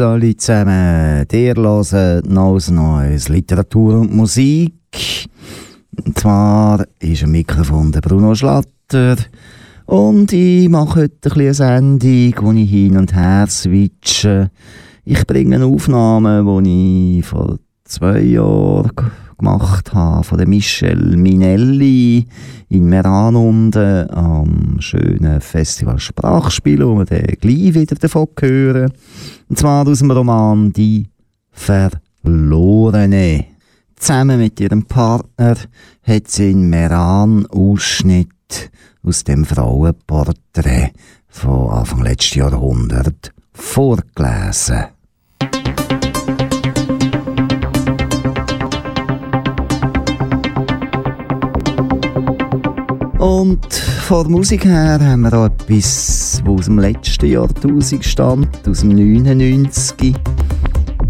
alle zusammen. Ihr hört neues Neues Literatur und Musik. Und zwar ist am Mikrofon der Bruno Schlatter. Und ich mache heute ein eine Sendung, wo ich hin und her switche. Ich bringe eine Aufnahme, die ich vor zwei Jahren gemacht habe, von der Michelle Minelli in Meran unten am schönen Festival Sprachspiel, wo wir dann gleich wieder davon hören. Und zwar aus dem Roman Die Verlorene. Zusammen mit ihrem Partner hat sie in Meran Ausschnitt aus dem Frauenporträt von Anfang letzten Jahrhundert vorgelesen. Und von der Musik her haben wir auch etwas, was aus dem letzten Jahrtausend stammt, aus dem 99.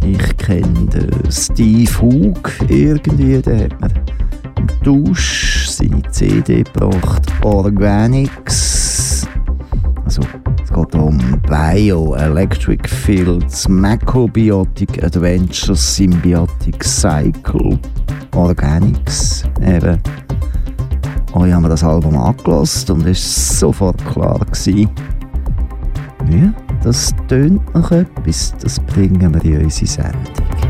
Ich kenne Steve Hoog irgendwie, der hat mir im Tausch seine CD gebracht, Organics. Also, es geht um Bio, Electric Fields, Macrobiotic Adventures, Symbiotic Cycle, Organics, eben. Oh, ich habe das Album angelost und es war sofort klar. Gewesen. Ja, das tönt noch etwas, das bringen wir in unsere Sendung.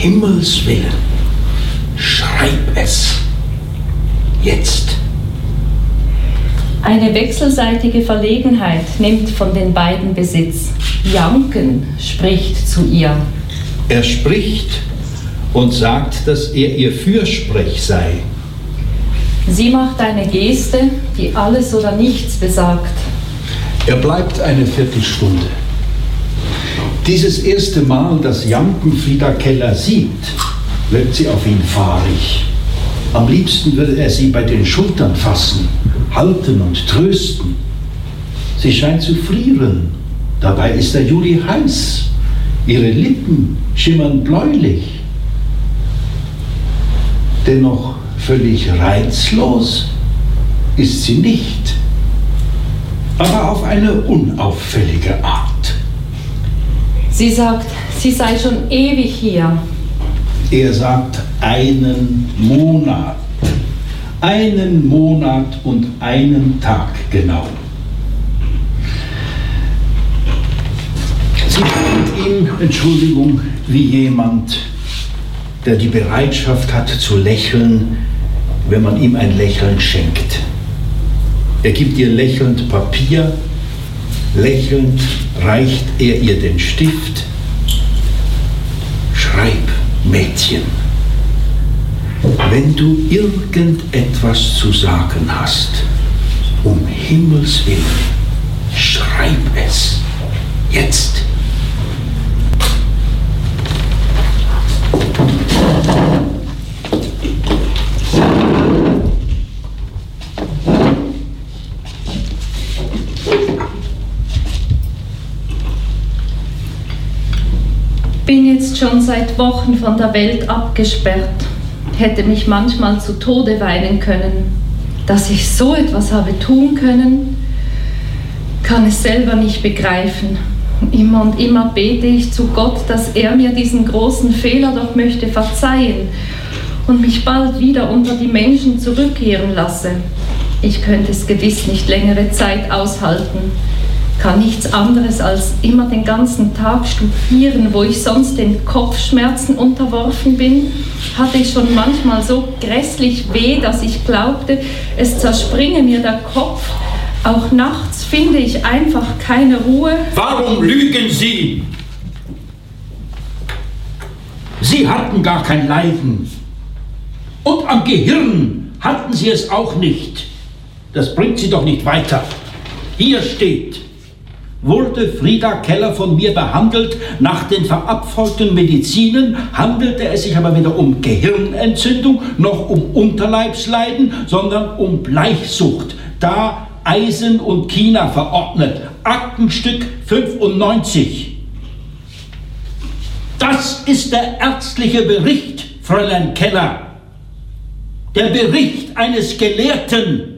Himmels willen, schreib es. Jetzt. Eine wechselseitige Verlegenheit nimmt von den beiden Besitz. Janken spricht zu ihr. Er spricht und sagt, dass er ihr Fürsprech sei. Sie macht eine Geste, die alles oder nichts besagt. Er bleibt eine Viertelstunde. Dieses erste Mal, dass Janken Frieda Keller sieht, wirkt sie auf ihn fahrig. Am liebsten würde er sie bei den Schultern fassen, halten und trösten. Sie scheint zu frieren. Dabei ist der Juli heiß. Ihre Lippen schimmern bläulich. Dennoch völlig reizlos ist sie nicht, aber auf eine unauffällige Art. Sie sagt, sie sei schon ewig hier. Er sagt einen Monat. Einen Monat und einen Tag genau. Sie bringt ihm, Entschuldigung, wie jemand, der die Bereitschaft hat zu lächeln, wenn man ihm ein Lächeln schenkt. Er gibt ihr lächelnd Papier, lächelnd reicht er ihr den Stift. Schreib, Mädchen, wenn du irgendetwas zu sagen hast, um Himmels willen, schreib es jetzt. Schon seit Wochen von der Welt abgesperrt, hätte mich manchmal zu Tode weinen können. Dass ich so etwas habe tun können, kann es selber nicht begreifen. Immer und immer bete ich zu Gott, dass er mir diesen großen Fehler doch möchte verzeihen und mich bald wieder unter die Menschen zurückkehren lasse. Ich könnte es gewiss nicht längere Zeit aushalten, kann nichts anderes als immer den ganzen Tag studieren, wo ich sonst den Kopfschmerzen unterworfen bin, hatte ich schon manchmal so grässlich weh, dass ich glaubte, es zerspringe mir der Kopf. Auch nachts finde ich einfach keine Ruhe. Warum lügen Sie? Sie hatten gar kein Leiden. Und am Gehirn hatten Sie es auch nicht. Das bringt Sie doch nicht weiter. Hier steht, wurde Frieda Keller von mir behandelt nach den verabfolgten Medizinen, handelte es sich aber weder um Gehirnentzündung noch um Unterleibsleiden, sondern um Bleichsucht. Da Eisen und China verordnet. Aktenstück 95. Das ist der ärztliche Bericht, Fräulein Keller. Der Bericht eines Gelehrten.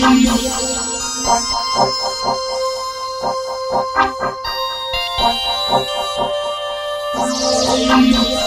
Thank you.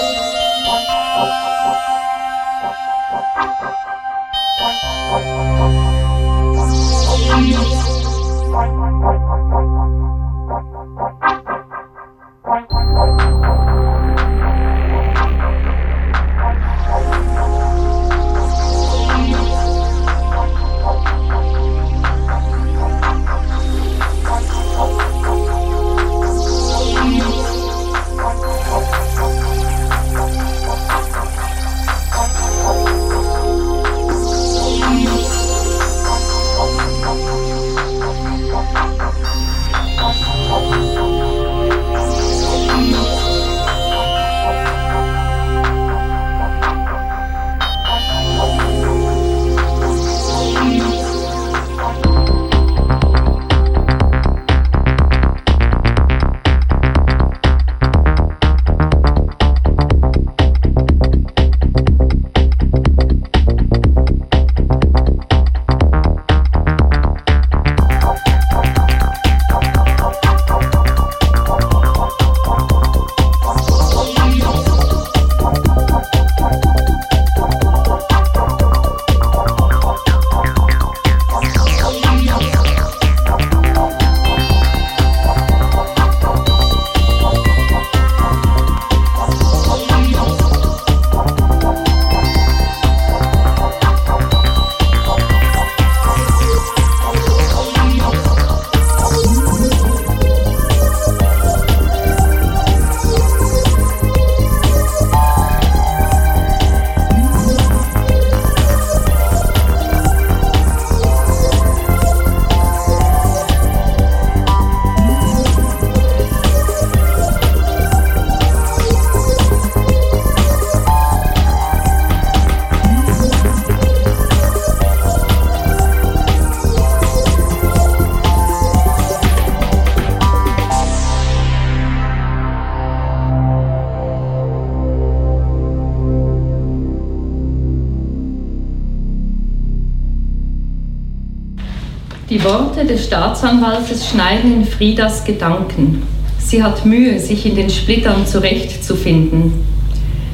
Die Worte des Staatsanwaltes schneiden in Friedas Gedanken. Sie hat Mühe, sich in den Splittern zurechtzufinden.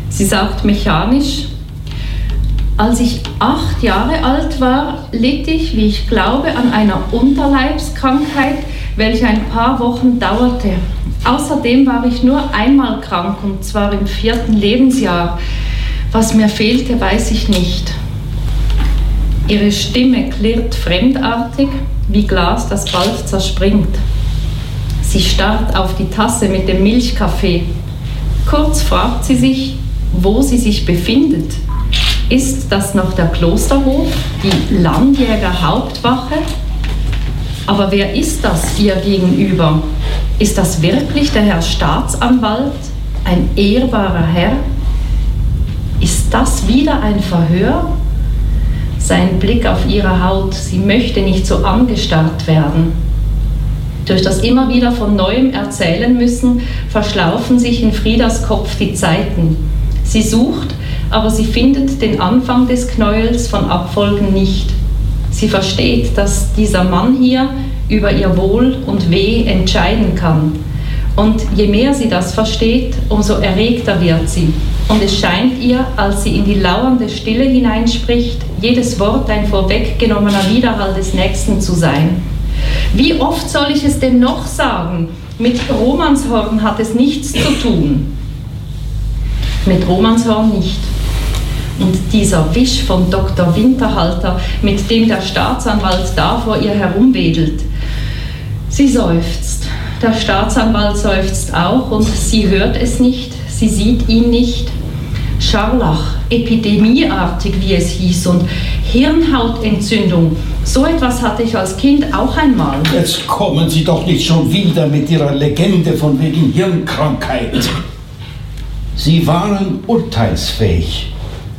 Sie sagt mechanisch, als ich acht Jahre alt war, litt ich, wie ich glaube, an einer Unterleibskrankheit, welche ein paar Wochen dauerte. Außerdem war ich nur einmal krank, und zwar im vierten Lebensjahr. Was mir fehlte, weiß ich nicht. Ihre Stimme klirrt fremdartig, wie Glas, das bald zerspringt. Sie starrt auf die Tasse mit dem Milchkaffee. Kurz fragt sie sich, wo sie sich befindet. Ist das noch der Klosterhof, die Landjäger Hauptwache? Aber wer ist das ihr gegenüber? Ist das wirklich der Herr Staatsanwalt, ein ehrbarer Herr? Ist das wieder ein Verhör? Sein Blick auf ihre Haut, sie möchte nicht so angestarrt werden. Durch das immer wieder von neuem erzählen müssen, verschlaufen sich in Friedas Kopf die Zeiten. Sie sucht, aber sie findet den Anfang des Knäuels von Abfolgen nicht. Sie versteht, dass dieser Mann hier über ihr Wohl und Weh entscheiden kann. Und je mehr sie das versteht, umso erregter wird sie. Und es scheint ihr, als sie in die lauernde Stille hineinspricht, jedes Wort ein vorweggenommener Widerhall des Nächsten zu sein. Wie oft soll ich es denn noch sagen? Mit Romanshorn hat es nichts zu tun. Mit Romanshorn nicht. Und dieser Wisch von Dr. Winterhalter, mit dem der Staatsanwalt da vor ihr herumwedelt. Sie seufzt. Der Staatsanwalt seufzt auch und sie hört es nicht, sie sieht ihn nicht. Scharlach, epidemieartig, wie es hieß, und Hirnhautentzündung. So etwas hatte ich als Kind auch einmal. Jetzt kommen Sie doch nicht schon wieder mit Ihrer Legende von wegen Hirnkrankheit. Sie waren urteilsfähig.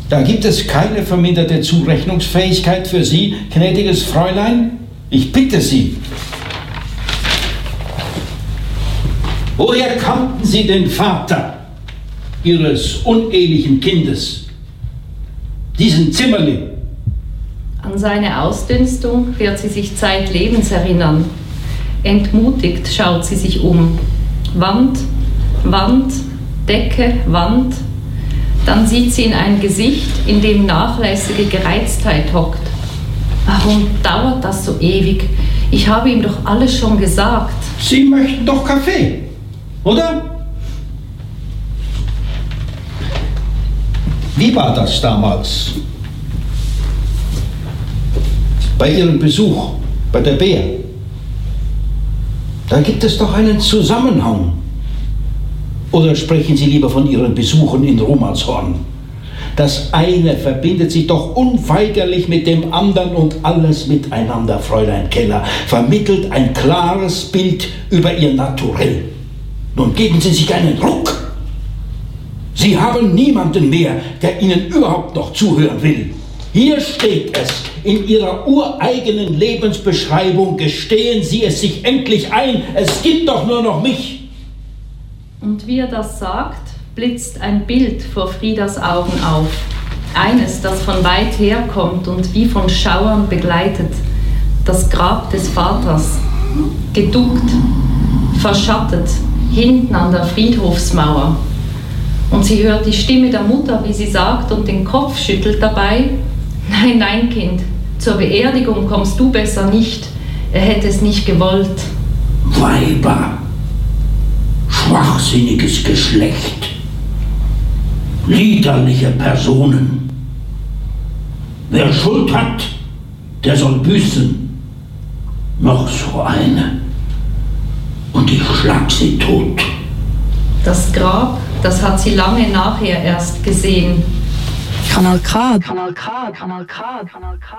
Da gibt es keine verminderte Zurechnungsfähigkeit für Sie, gnädiges Fräulein? Ich bitte Sie. Woher kannten Sie den Vater Ihres unehelichen Kindes? diesen Zimmerling. An seine Ausdünstung wird sie sich zeitlebens erinnern. Entmutigt schaut sie sich um. Wand, Wand, Decke, Wand. Dann sieht sie in ein Gesicht, in dem nachlässige Gereiztheit hockt. Warum dauert das so ewig? Ich habe ihm doch alles schon gesagt. Sie möchten doch Kaffee, oder? Wie war das damals? Bei Ihrem Besuch bei der Bär? Da gibt es doch einen Zusammenhang. Oder sprechen Sie lieber von Ihren Besuchen in Romanshorn? Das eine verbindet sich doch unweigerlich mit dem anderen und alles miteinander, Fräulein Keller, vermittelt ein klares Bild über Ihr Naturell. Nun geben Sie sich einen Ruck. Sie haben niemanden mehr, der Ihnen überhaupt noch zuhören will. Hier steht es, in Ihrer ureigenen Lebensbeschreibung gestehen Sie es sich endlich ein, es gibt doch nur noch mich. Und wie er das sagt, blitzt ein Bild vor Friedas Augen auf. Eines, das von weit her kommt und wie von Schauern begleitet. Das Grab des Vaters. Geduckt, verschattet, hinten an der Friedhofsmauer. Und sie hört die Stimme der Mutter, wie sie sagt und den Kopf schüttelt dabei. Nein, nein, Kind, zur Beerdigung kommst du besser nicht. Er hätte es nicht gewollt. Weiber, schwachsinniges Geschlecht liederliche Personen. Wer Schuld hat, der soll büßen. Noch so eine. Und ich schlag sie tot. Das Grab, das hat sie lange nachher erst gesehen. Kanal K, Kanal K, Kanal K, Kanal K,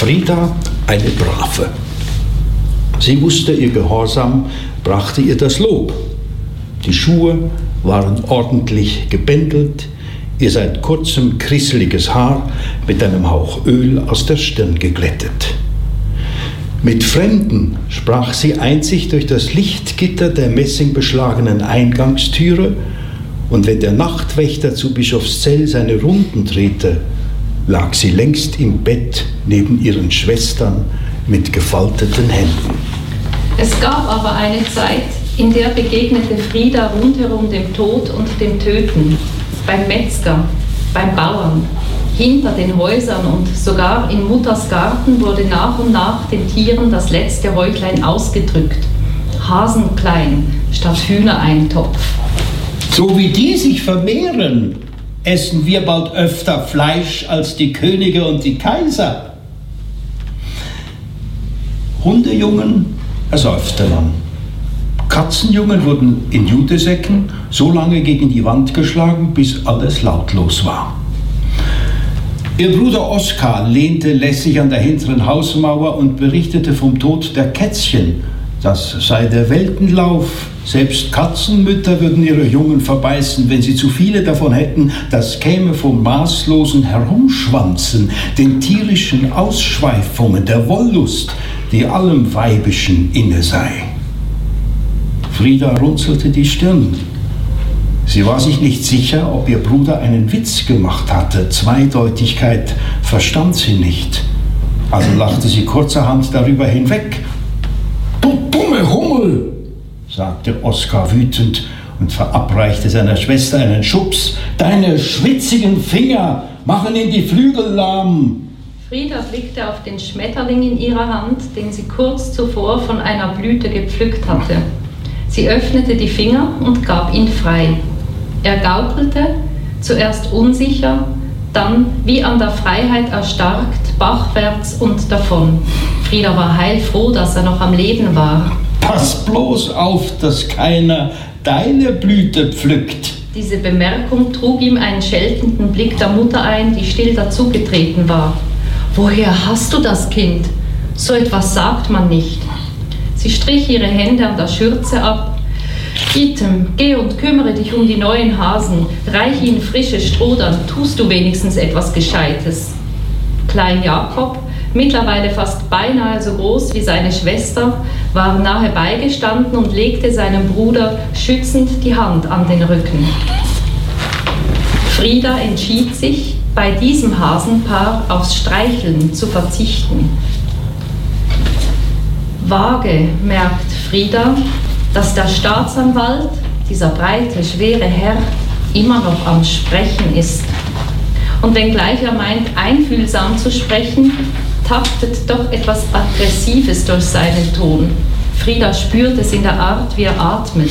Frieda eine Brave. Sie wusste, ihr Gehorsam brachte ihr das Lob. Die Schuhe waren ordentlich gebändelt, ihr seit kurzem krisseliges Haar mit einem Hauch Öl aus der Stirn geglättet. Mit Fremden sprach sie einzig durch das Lichtgitter der messingbeschlagenen Eingangstüre, und wenn der Nachtwächter zu Bischofszell seine Runden drehte, lag sie längst im Bett neben ihren Schwestern mit gefalteten Händen. Es gab aber eine Zeit, in der begegnete Frieda rundherum dem Tod und dem Töten, beim Metzger, beim Bauern, hinter den Häusern und sogar in Mutters Garten wurde nach und nach den Tieren das letzte Häutlein ausgedrückt. Hasenklein statt Hühnereintopf. So wie die sich vermehren, essen wir bald öfter Fleisch als die Könige und die Kaiser. Hundejungen ersäufte man. Katzenjungen wurden in Jutesäcken so lange gegen die Wand geschlagen, bis alles lautlos war. Ihr Bruder Oskar lehnte lässig an der hinteren Hausmauer und berichtete vom Tod der Kätzchen. Das sei der Weltenlauf. Selbst Katzenmütter würden ihre Jungen verbeißen, wenn sie zu viele davon hätten. Das käme vom maßlosen Herumschwanzen, den tierischen Ausschweifungen, der Wollust, die allem Weibischen inne sei. Frieda runzelte die Stirn. Sie war sich nicht sicher, ob ihr Bruder einen Witz gemacht hatte. Zweideutigkeit verstand sie nicht. Also lachte sie kurzerhand darüber hinweg. Sagte Oskar wütend und verabreichte seiner Schwester einen Schubs. Deine schwitzigen Finger machen ihn die Flügel lahm. Frieda blickte auf den Schmetterling in ihrer Hand, den sie kurz zuvor von einer Blüte gepflückt hatte. Sie öffnete die Finger und gab ihn frei. Er gaukelte, zuerst unsicher, dann wie an der Freiheit erstarkt, bachwärts und davon. Frieda war heilfroh, dass er noch am Leben war. Pass bloß auf, dass keiner deine Blüte pflückt. Diese Bemerkung trug ihm einen scheltenden Blick der Mutter ein, die still dazugetreten war. Woher hast du das Kind? So etwas sagt man nicht. Sie strich ihre Hände an der Schürze ab. Item, geh und kümmere dich um die neuen Hasen, reich ihnen frische Stroh, dann tust du wenigstens etwas Gescheites. Klein Jakob, mittlerweile fast beinahe so groß wie seine Schwester, war nahe beigestanden und legte seinem Bruder schützend die Hand an den Rücken. Frieda entschied sich, bei diesem Hasenpaar aufs Streicheln zu verzichten. Vage merkt Frieda, dass der Staatsanwalt, dieser breite, schwere Herr, immer noch am Sprechen ist. Und wenngleich er meint, einfühlsam zu sprechen, taktet doch etwas Aggressives durch seinen Ton. Frieda spürt es in der Art, wie er atmet,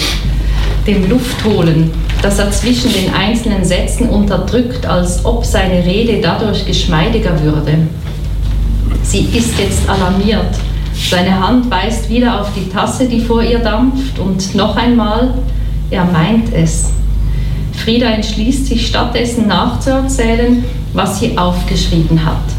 dem Luftholen, das er zwischen den einzelnen Sätzen unterdrückt, als ob seine Rede dadurch geschmeidiger würde. Sie ist jetzt alarmiert seine Hand weist wieder auf die Tasse, die vor ihr dampft, und noch einmal, er meint es. Frieda entschließt sich stattdessen nachzuerzählen, was sie aufgeschrieben hat.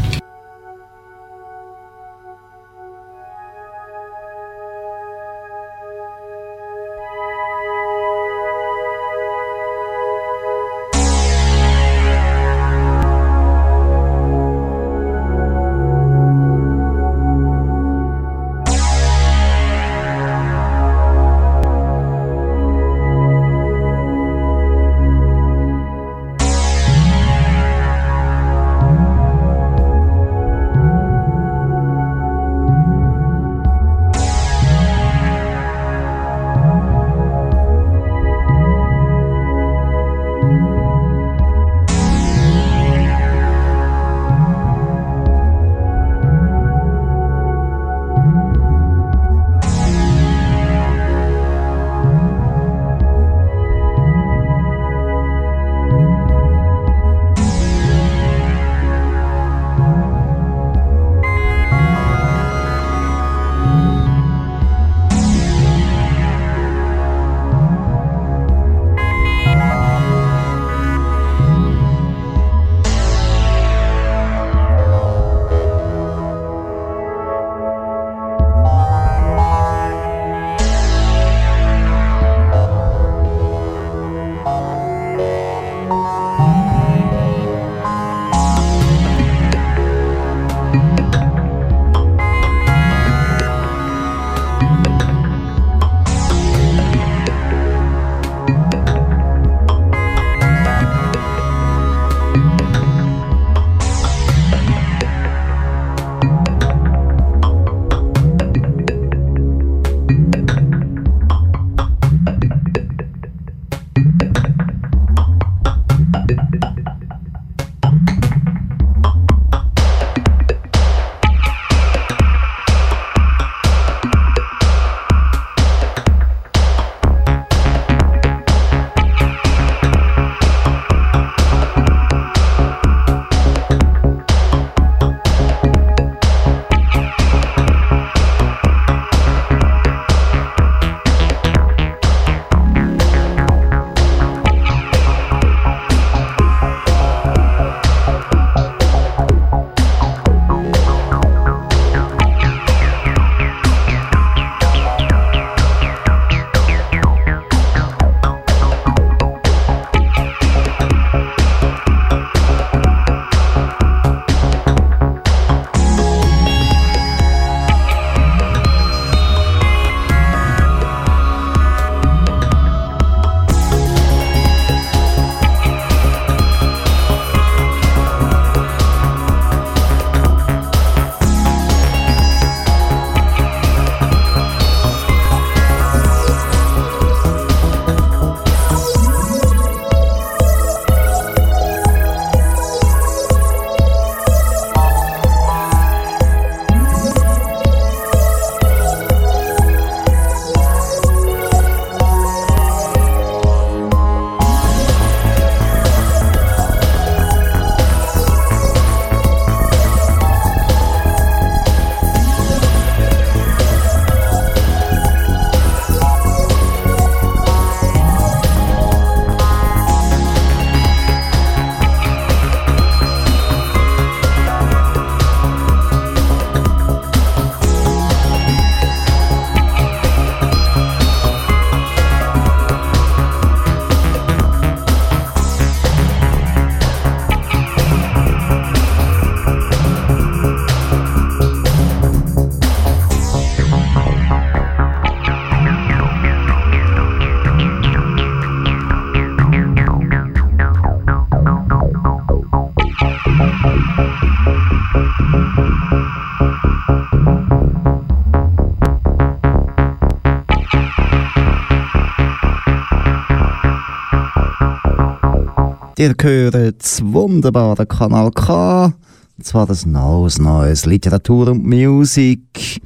Ihr hört das wunderbare Kanal K, und zwar das Neues Neues. Literatur und Musik.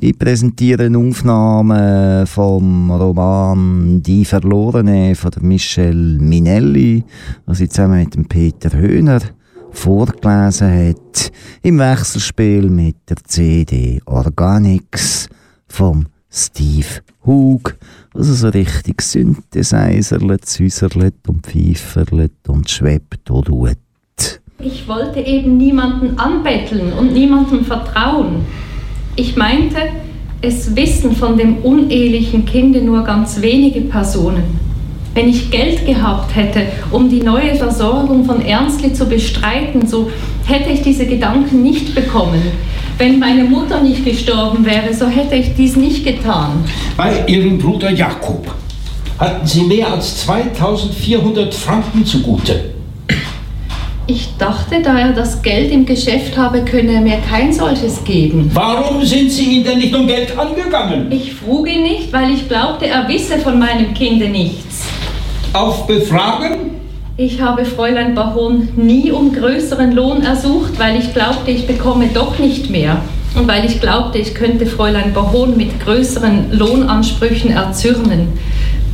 Ich präsentiere eine Aufnahme vom Roman Die Verlorene von Michel Minelli, was sie zusammen mit Peter Höhner vorgelesen hat, im Wechselspiel mit der CD Organics vom Steve Hug, also so richtig Synthesizerlet, Süßerlet und Pfeiferlet und schwebt und ruht. Ich wollte eben niemanden anbetteln und niemandem vertrauen. Ich meinte, es wissen von dem unehelichen Kinde nur ganz wenige Personen. Wenn ich Geld gehabt hätte, um die neue Versorgung von Ernstli zu bestreiten, so hätte ich diese Gedanken nicht bekommen. Wenn meine Mutter nicht gestorben wäre, so hätte ich dies nicht getan. Bei Ihrem Bruder Jakob hatten Sie mehr als 2400 Franken zugute. Ich dachte, da er das Geld im Geschäft habe, könne er mir kein solches geben. Warum sind Sie ihn denn nicht um Geld angegangen? Ich frug ihn nicht, weil ich glaubte, er wisse von meinem Kinde nichts. Auf Befragen? Ich habe Fräulein Baron nie um größeren Lohn ersucht, weil ich glaubte, ich bekomme doch nicht mehr. Und weil ich glaubte, ich könnte Fräulein Baron mit größeren Lohnansprüchen erzürnen.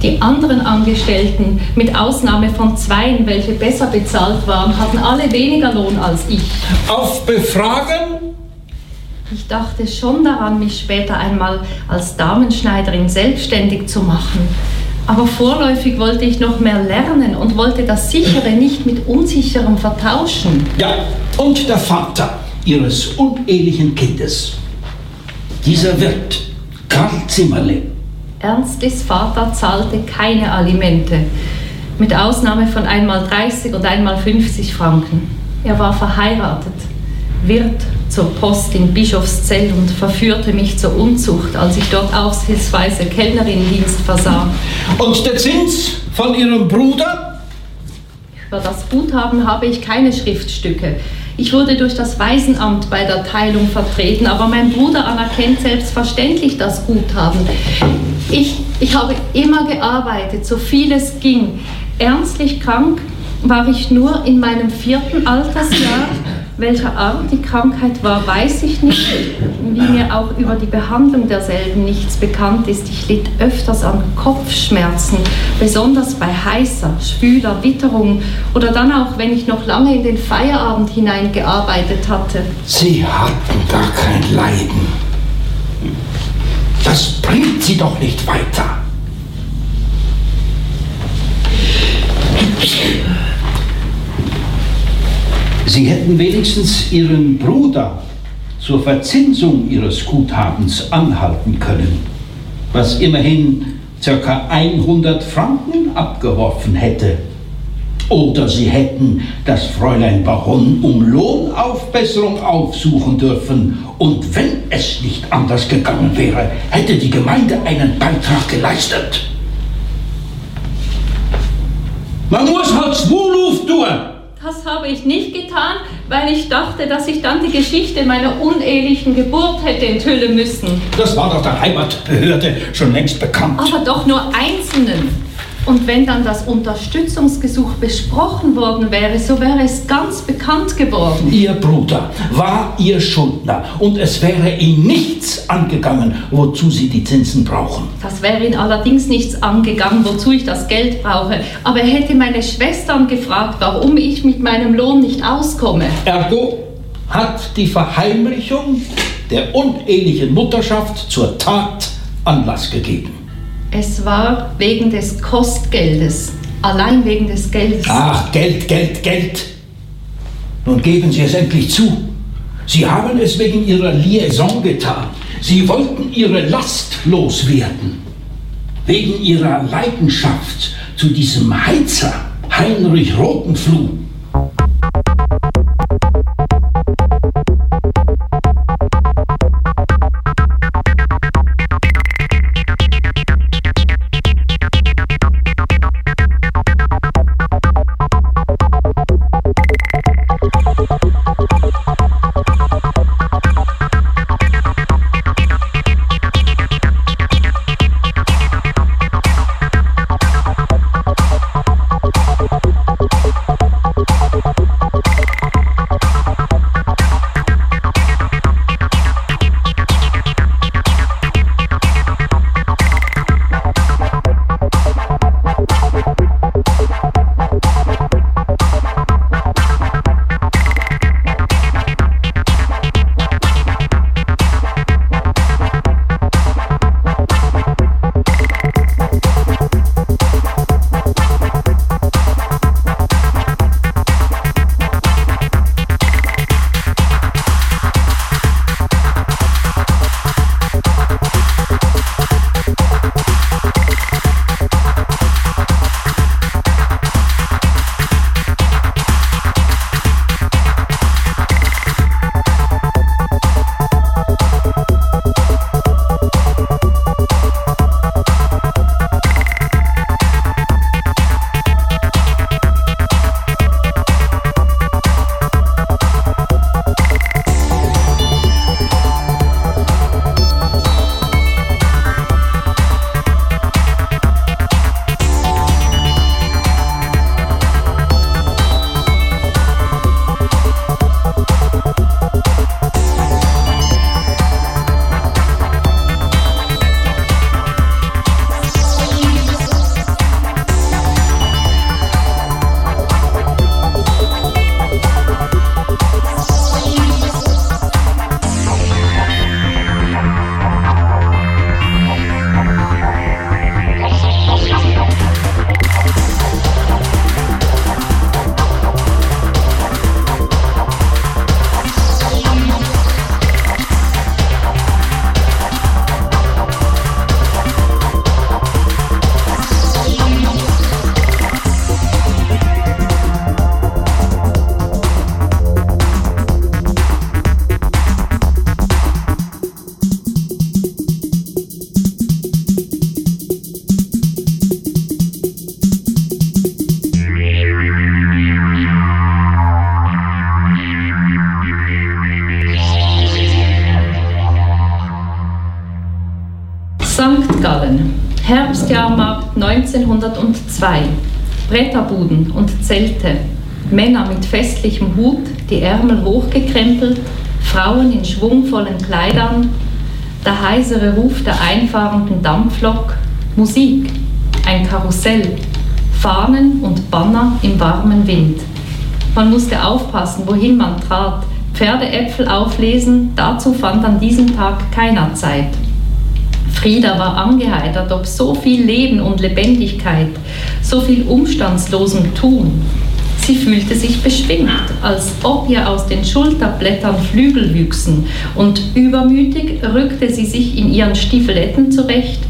Die anderen Angestellten, mit Ausnahme von zweien, welche besser bezahlt waren, hatten alle weniger Lohn als ich. Auf Befragen? Ich dachte schon daran, mich später einmal als Damenschneiderin selbstständig zu machen. Aber vorläufig wollte ich noch mehr lernen und wollte das Sichere nicht mit Unsicherem vertauschen. Ja, und der Vater Ihres unehelichen Kindes. Dieser Wirt, Karl Zimmerle. Ernstlis Vater zahlte keine Alimente, mit Ausnahme von einmal 30 und einmal 50 Franken. Er war verheiratet, Wirt zur Post in Bischofszell und verführte mich zur Unzucht, als ich dort aushilfsweise Kellnerinnendienst versah. Und der Zins von Ihrem Bruder? Über das Guthaben habe ich keine Schriftstücke. Ich wurde durch das Waisenamt bei der Teilung vertreten, aber mein Bruder anerkennt selbstverständlich das Guthaben. Ich, ich habe immer gearbeitet, so viel es ging. Ernstlich krank war ich nur in meinem vierten Altersjahr. Welcher Art die Krankheit war, weiß ich nicht, wie mir auch über die Behandlung derselben nichts bekannt ist. Ich litt öfters an Kopfschmerzen, besonders bei heißer, schwüler Witterung oder dann auch, wenn ich noch lange in den Feierabend hinein gearbeitet hatte. Sie hatten gar kein Leiden. Das bringt Sie doch nicht weiter. Sie hätten wenigstens Ihren Bruder zur Verzinsung Ihres Guthabens anhalten können, was immerhin ca. 100 Franken abgeworfen hätte. Oder Sie hätten das Fräulein Baron um Lohnaufbesserung aufsuchen dürfen. Und wenn es nicht anders gegangen wäre, hätte die Gemeinde einen Beitrag geleistet. Man muss halt Schwuluf tun. Das habe ich nicht getan, weil ich dachte, dass ich dann die Geschichte meiner unehelichen Geburt hätte enthüllen müssen. Das war doch der Heimatbehörde schon längst bekannt. Aber doch nur Einzelnen. Und wenn dann das Unterstützungsgesuch besprochen worden wäre, so wäre es ganz bekannt geworden. Ihr Bruder war Ihr Schuldner und es wäre ihn nichts angegangen, wozu Sie die Zinsen brauchen. Das wäre ihn allerdings nichts angegangen, wozu ich das Geld brauche. Aber er hätte meine Schwestern gefragt, warum ich mit meinem Lohn nicht auskomme. Ergo hat die Verheimlichung der unehelichen Mutterschaft zur Tat Anlass gegeben. Es war wegen des Kostgeldes, allein wegen des Geldes. Ach, Geld, Geld, Geld. Nun geben Sie es endlich zu. Sie haben es wegen Ihrer Liaison getan. Sie wollten Ihre Last loswerden. Wegen Ihrer Leidenschaft zu diesem Heizer Heinrich Rotenfluh. Herbstjahrmarkt 1902. Bretterbuden und Zelte. Männer mit festlichem Hut, die Ärmel hochgekrempelt, Frauen in schwungvollen Kleidern, der heisere Ruf der einfahrenden Dampflok, Musik, ein Karussell, Fahnen und Banner im warmen Wind. Man musste aufpassen, wohin man trat. Pferdeäpfel auflesen, dazu fand an diesem Tag keiner Zeit. Frieda war angeheitert, ob so viel Leben und Lebendigkeit, so viel umstandslosem Tun. Sie fühlte sich beschwingt, als ob ihr aus den Schulterblättern Flügel wüchsen, und übermütig rückte sie sich in ihren Stiefeletten zurecht,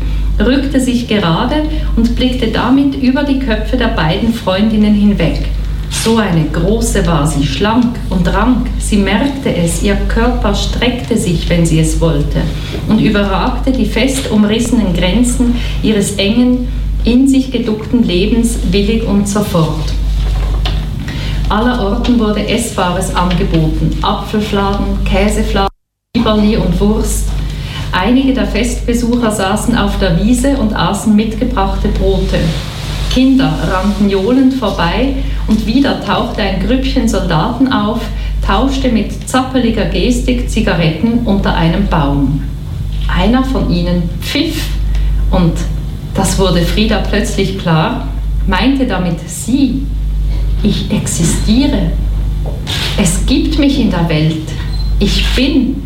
rückte sich gerade und blickte damit über die Köpfe der beiden Freundinnen hinweg. So eine große war sie, schlank und rank. Sie merkte es, ihr Körper streckte sich, wenn sie es wollte, und überragte die fest umrissenen Grenzen ihres engen, in sich geduckten Lebens willig und sofort. Allerorten wurde Essbares angeboten: Apfelfladen, Käsefladen, Biberli und Wurst. Einige der Festbesucher saßen auf der Wiese und aßen mitgebrachte Brote. Kinder rannten johlend vorbei und wieder tauchte ein Grüppchen Soldaten auf, tauschte mit zappeliger Gestik Zigaretten unter einem Baum. Einer von ihnen pfiff und, das wurde Frieda plötzlich klar, meinte damit sie. Ich existiere. Es gibt mich in der Welt. Ich bin.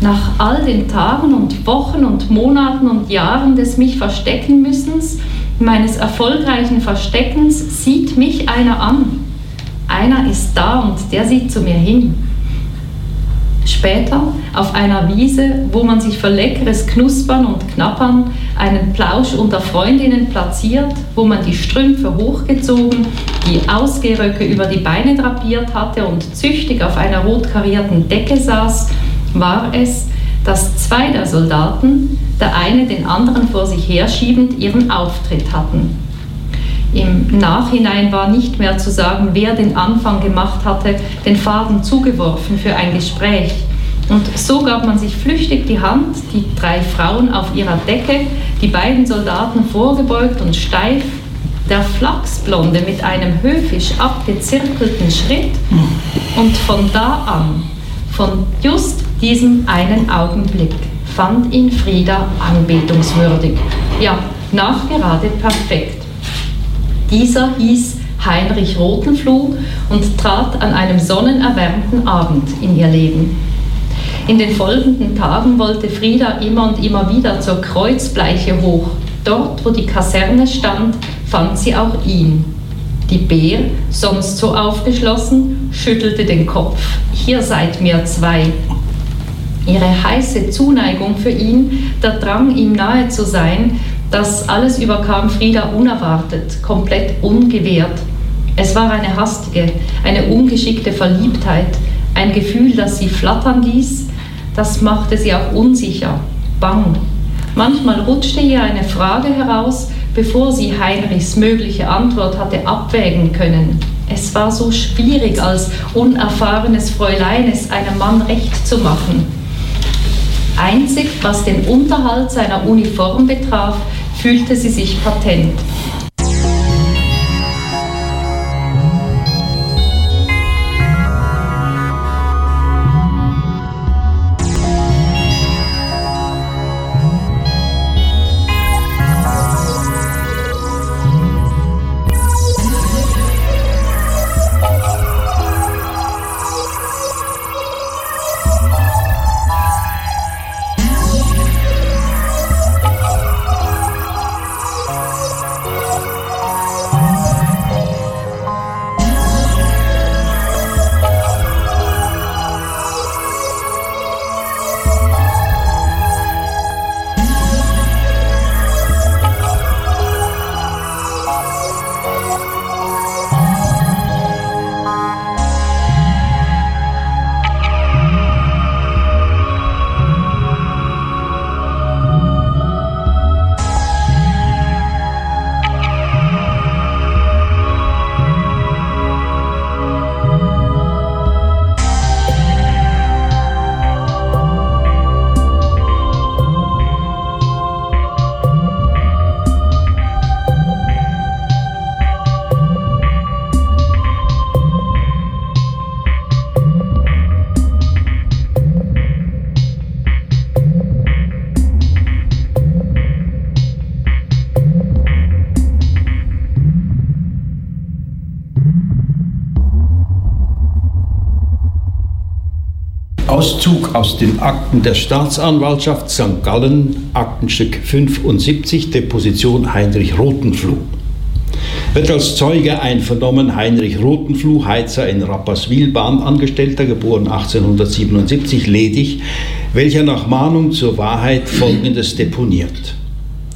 Nach all den Tagen und Wochen und Monaten und Jahren des mich verstecken müssens meines erfolgreichen Versteckens sieht mich einer an. Einer ist da und der sieht zu mir hin. Später auf einer Wiese, wo man sich für leckeres Knuspern und Knappern einen Plausch unter Freundinnen platziert, wo man die Strümpfe hochgezogen, die Ausgehröcke über die Beine drapiert hatte und züchtig auf einer rotkarierten Decke saß, war es, dass zwei der Soldaten, der eine den anderen vor sich herschiebend, ihren Auftritt hatten. Im Nachhinein war nicht mehr zu sagen, wer den Anfang gemacht hatte, den Faden zugeworfen für ein Gespräch. Und so gab man sich flüchtig die Hand, die drei Frauen auf ihrer Decke, die beiden Soldaten vorgebeugt und steif, der Flachsblonde mit einem höfisch abgezirkelten Schritt. Und von da an, von just diesem einen Augenblick fand ihn Frieda anbetungswürdig, ja, nachgerade perfekt. Dieser hieß Heinrich Rotenfluh und trat an einem sonnenerwärmten Abend in ihr Leben. In den folgenden Tagen wollte Frieda immer und immer wieder zur Kreuzbleiche hoch. Dort, wo die Kaserne stand, fand sie auch ihn. Die Bär, sonst so aufgeschlossen, schüttelte den Kopf. Hier seid mir zwei, ihre heiße Zuneigung für ihn, der Drang, ihm nahe zu sein, das alles überkam Frieda unerwartet, komplett ungewehrt. Es war eine hastige, eine ungeschickte Verliebtheit, ein Gefühl, das sie flattern ließ, das machte sie auch unsicher, bang. Manchmal rutschte ihr eine Frage heraus, bevor sie Heinrichs mögliche Antwort hatte abwägen können. Es war so schwierig, als unerfahrenes Fräulein es einem Mann recht zu machen. Einzig was den Unterhalt seiner Uniform betraf, fühlte sie sich patent. Auszug aus den Akten der Staatsanwaltschaft St. Gallen, Aktenstück 75, Deposition Heinrich Rotenfluh. Wird als Zeuge einvernommen Heinrich Rotenfluh, Heizer in Rapperswil, Bahnangestellter, geboren 1877, ledig, welcher nach Mahnung zur Wahrheit Folgendes deponiert.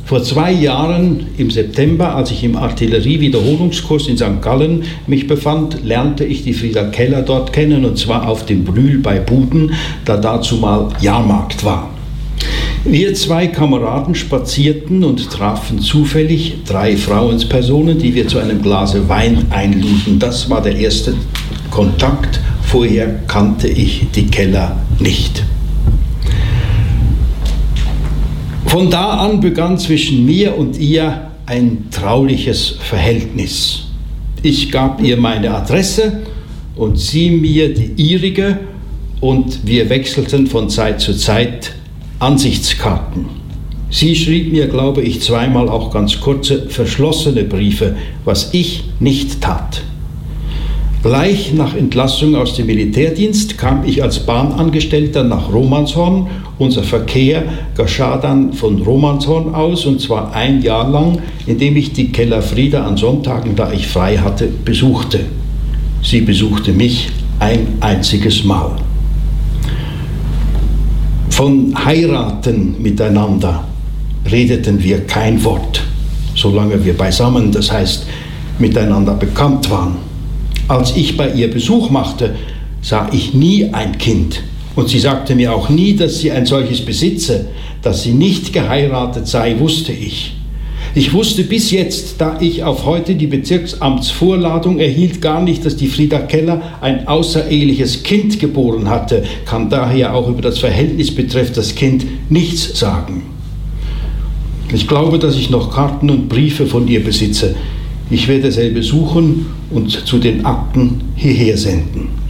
Vor zwei Jahren im September, als ich im Artillerie-Wiederholungskurs in St. Gallen mich befand, lernte ich die Frieda Keller dort kennen und zwar auf dem Brühl bei Buden, da dazu mal Jahrmarkt war. Wir zwei Kameraden spazierten und trafen zufällig drei Frauenspersonen, die wir zu einem Glase Wein einluden. Das war der erste Kontakt. Vorher kannte ich die Keller nicht. Von da an begann zwischen mir und ihr ein trauliches Verhältnis. Ich gab ihr meine Adresse und sie mir die ihrige und wir wechselten von Zeit zu Zeit Ansichtskarten. Sie schrieb mir, glaube ich, zweimal auch ganz kurze, verschlossene Briefe, was ich nicht tat. Gleich nach Entlassung aus dem Militärdienst kam ich als Bahnangestellter nach Romanshorn. Unser Verkehr geschah dann von Romanshorn aus und zwar ein Jahr lang, indem ich die Keller Frieda an Sonntagen, da ich frei hatte, besuchte. Sie besuchte mich ein einziges Mal. Von heiraten miteinander redeten wir kein Wort, solange wir beisammen, das heißt miteinander bekannt waren. Als ich bei ihr Besuch machte, sah ich nie ein Kind. Und sie sagte mir auch nie, dass sie ein solches besitze. Dass sie nicht geheiratet sei, wusste ich. Ich wusste bis jetzt, da ich auf heute die Bezirksamtsvorladung erhielt, gar nicht, dass die Frieda Keller ein außereheliches Kind geboren hatte, kann daher auch über das Verhältnis betreffend das Kind nichts sagen. Ich glaube, dass ich noch Karten und Briefe von ihr besitze. Ich werde selbe suchen und zu den Akten hierher senden.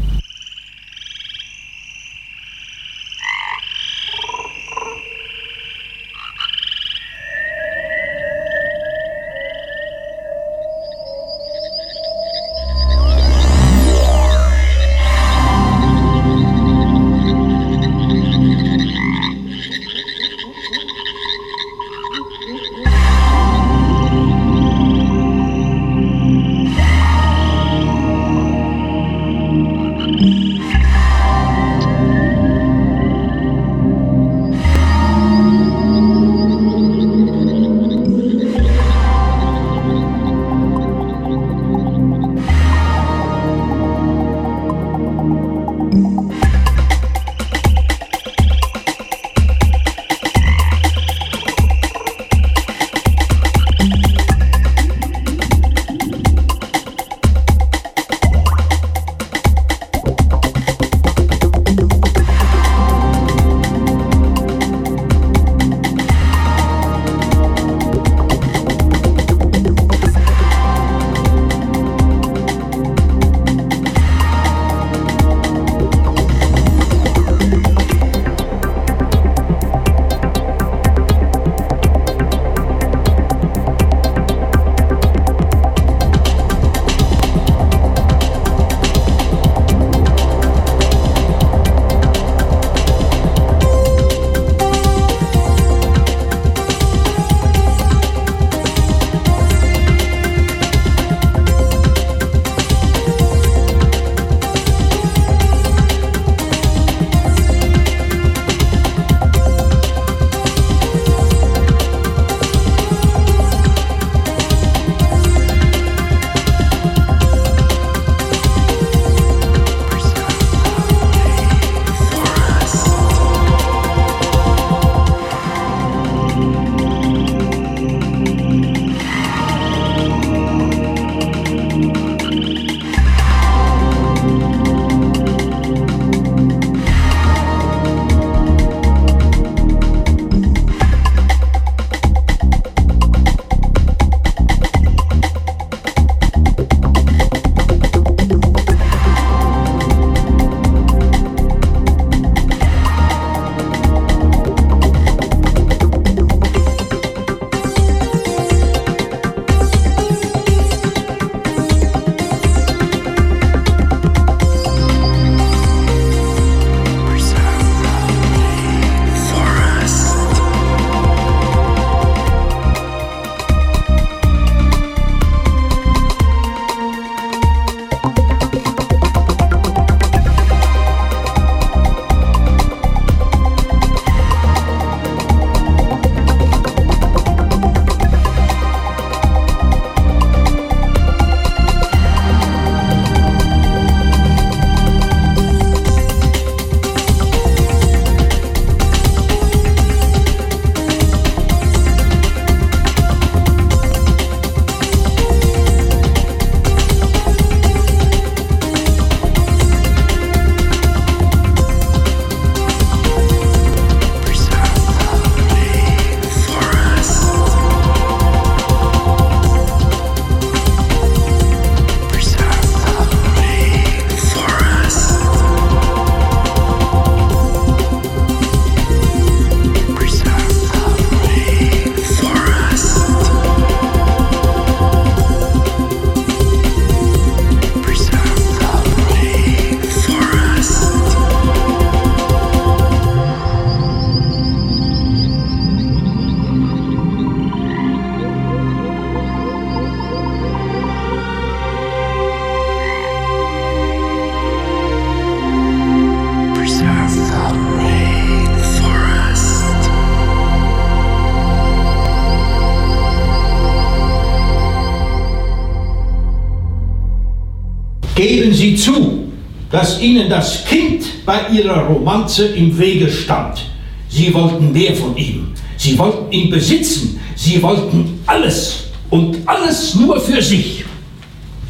Geben Sie zu, dass Ihnen das Kind bei Ihrer Romanze im Wege stand. Sie wollten mehr von ihm. Sie wollten ihn besitzen. Sie wollten alles. Und alles nur für sich.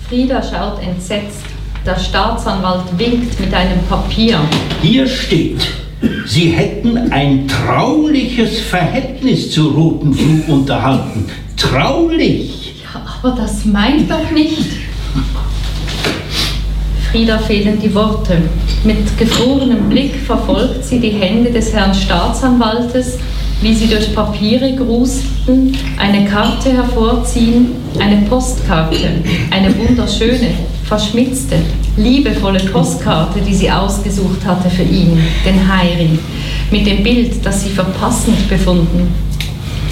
Frieda schaut entsetzt. Der Staatsanwalt winkt mit einem Papier. Hier steht, Sie hätten ein trauliches Verhältnis zu Roten Flug unterhalten. Traulich. Ja, aber das meint doch nicht. Frieda fehlen die Worte. Mit gefrorenem Blick verfolgt sie die Hände des Herrn Staatsanwaltes, wie sie durch Papiere grusten, eine Karte hervorziehen, eine Postkarte, eine wunderschöne, verschmitzte, liebevolle Postkarte, die sie ausgesucht hatte für ihn, den Heiri, mit dem Bild, das sie verpassend befunden.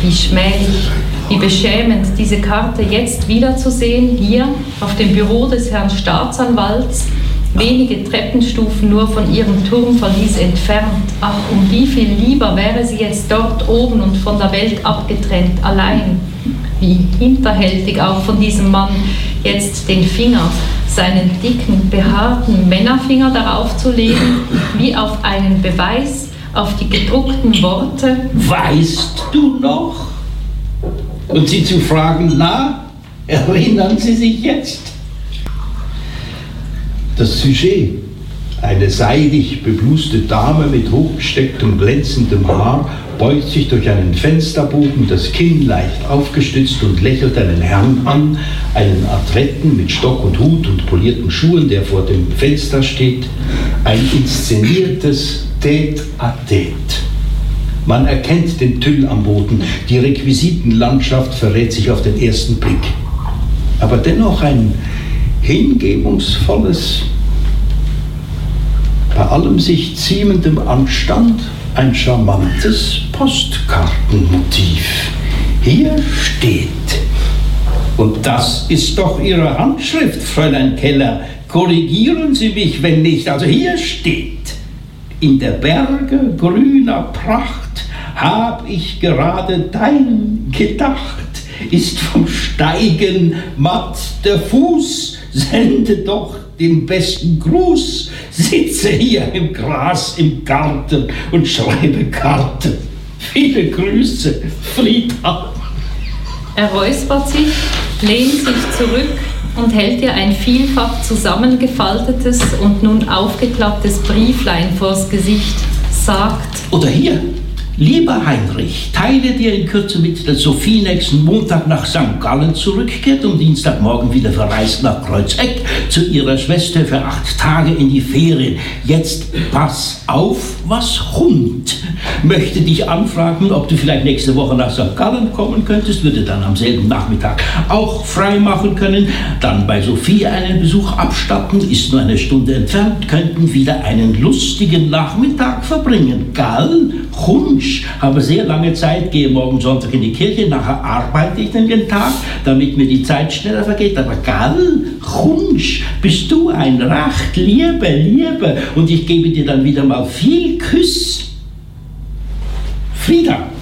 Wie schmählich, wie beschämend, diese Karte jetzt wiederzusehen, hier auf dem Büro des Herrn Staatsanwalts, wenige Treppenstufen nur von ihrem Turmverlies entfernt. Ach, um wie viel lieber wäre sie jetzt dort oben und von der Welt abgetrennt, allein. Wie hinterhältig auch von diesem Mann, jetzt den Finger, seinen dicken, behaarten Männerfinger darauf zu legen, wie auf einen Beweis, auf die gedruckten Worte. Weißt du noch? Und sie zu fragen, na, erinnern Sie sich jetzt? Das Sujet, eine seidig bebluste Dame mit hochgestecktem, glänzendem Haar, beugt sich durch einen Fensterbogen, das Kinn leicht aufgestützt und lächelt einen Herrn an, einen Adretten mit Stock und Hut und polierten Schuhen, der vor dem Fenster steht. Ein inszeniertes Tête-à-Tête. Man erkennt den Tüll am Boden, die Requisitenlandschaft verrät sich auf den ersten Blick. Aber dennoch ein hingebungsvolles, bei allem sich ziemendem Anstand ein charmantes Postkartenmotiv. Hier steht, und das ist doch Ihre Handschrift, Fräulein Keller. Korrigieren Sie mich, wenn nicht. Also hier steht, in der Berge grüner Pracht hab ich gerade dein gedacht. Ist vom Steigen matt der Fuß, sende doch den besten Gruß, sitze hier im Gras im Garten und schreibe Karten. Viele Grüße, Frieda. Er räuspert sich, lehnt sich zurück und hält ihr ein vielfach zusammengefaltetes und nun aufgeklapptes Brieflein vors Gesicht, sagt Oder hier, Lieber Heinrich, teile dir in Kürze mit, dass Sophie nächsten Montag nach St. Gallen zurückkehrt und Dienstagmorgen wieder verreist nach Kreuzeck zu ihrer Schwester für acht Tage in die Ferien. Jetzt pass auf, was Hund. Möchte dich anfragen, ob du vielleicht nächste Woche nach St. Gallen kommen könntest, würde dann am selben Nachmittag auch frei machen können, dann bei Sophie einen Besuch abstatten, ist nur eine Stunde entfernt, könnten wieder einen lustigen Nachmittag verbringen. Gall, Hund. Mensch, habe sehr lange Zeit, gehe morgen Sonntag in die Kirche, nachher arbeite ich den Tag, damit mir die Zeit schneller vergeht. Aber Gall, Hunsch, bist du ein Racht, Liebe, Liebe. Und ich gebe dir dann wieder mal viel Küss. Frieda.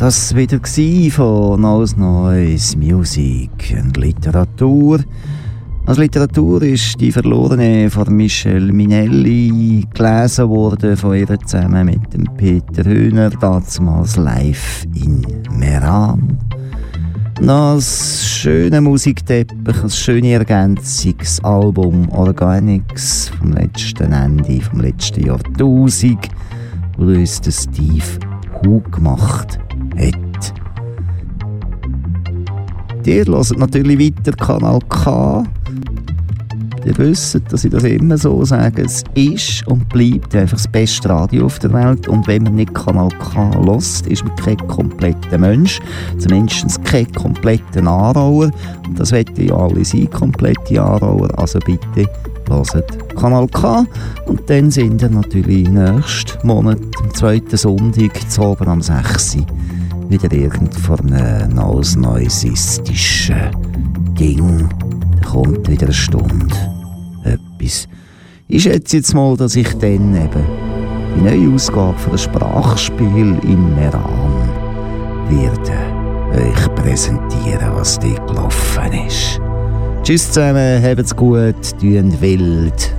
Das wieder von Neues Neues Musik und Literatur. Als Literatur ist die Verlorene von Michel Minelli gelesen worden, von ihr zusammen mit dem Peter Höhner, damals live in Meran. Das schöne Musikteppich, das schöne Ergänzungsalbum Organics vom letzten Ende, vom letzten Jahrtausend, wo uns Steve Hug gemacht hat. Ihr hört natürlich weiter Kanal K. Ihr wisst, dass ich das immer so sage. Es ist und bleibt einfach das beste Radio auf der Welt. Und wenn man nicht Kanal K hört, ist man kein kompletter Mensch. Zumindest kein kompletter Anrauer. Und das wollen ja alle sein, komplette Anrauer. Also bitte hört Kanal K. Und dann sind wir natürlich nächsten Monat, am zweiten Sonntag, zu oben am 6 wieder irgend von einem neues neusistischen Ding. Da kommt wieder eine Stunde. Etwas. Ich schätze jetzt mal, dass ich dann eben die neue Ausgabe von der Sprachspiel in Meran werde euch präsentieren, was dort gelaufen ist. Tschüss zusammen, habt's gut, tun wild.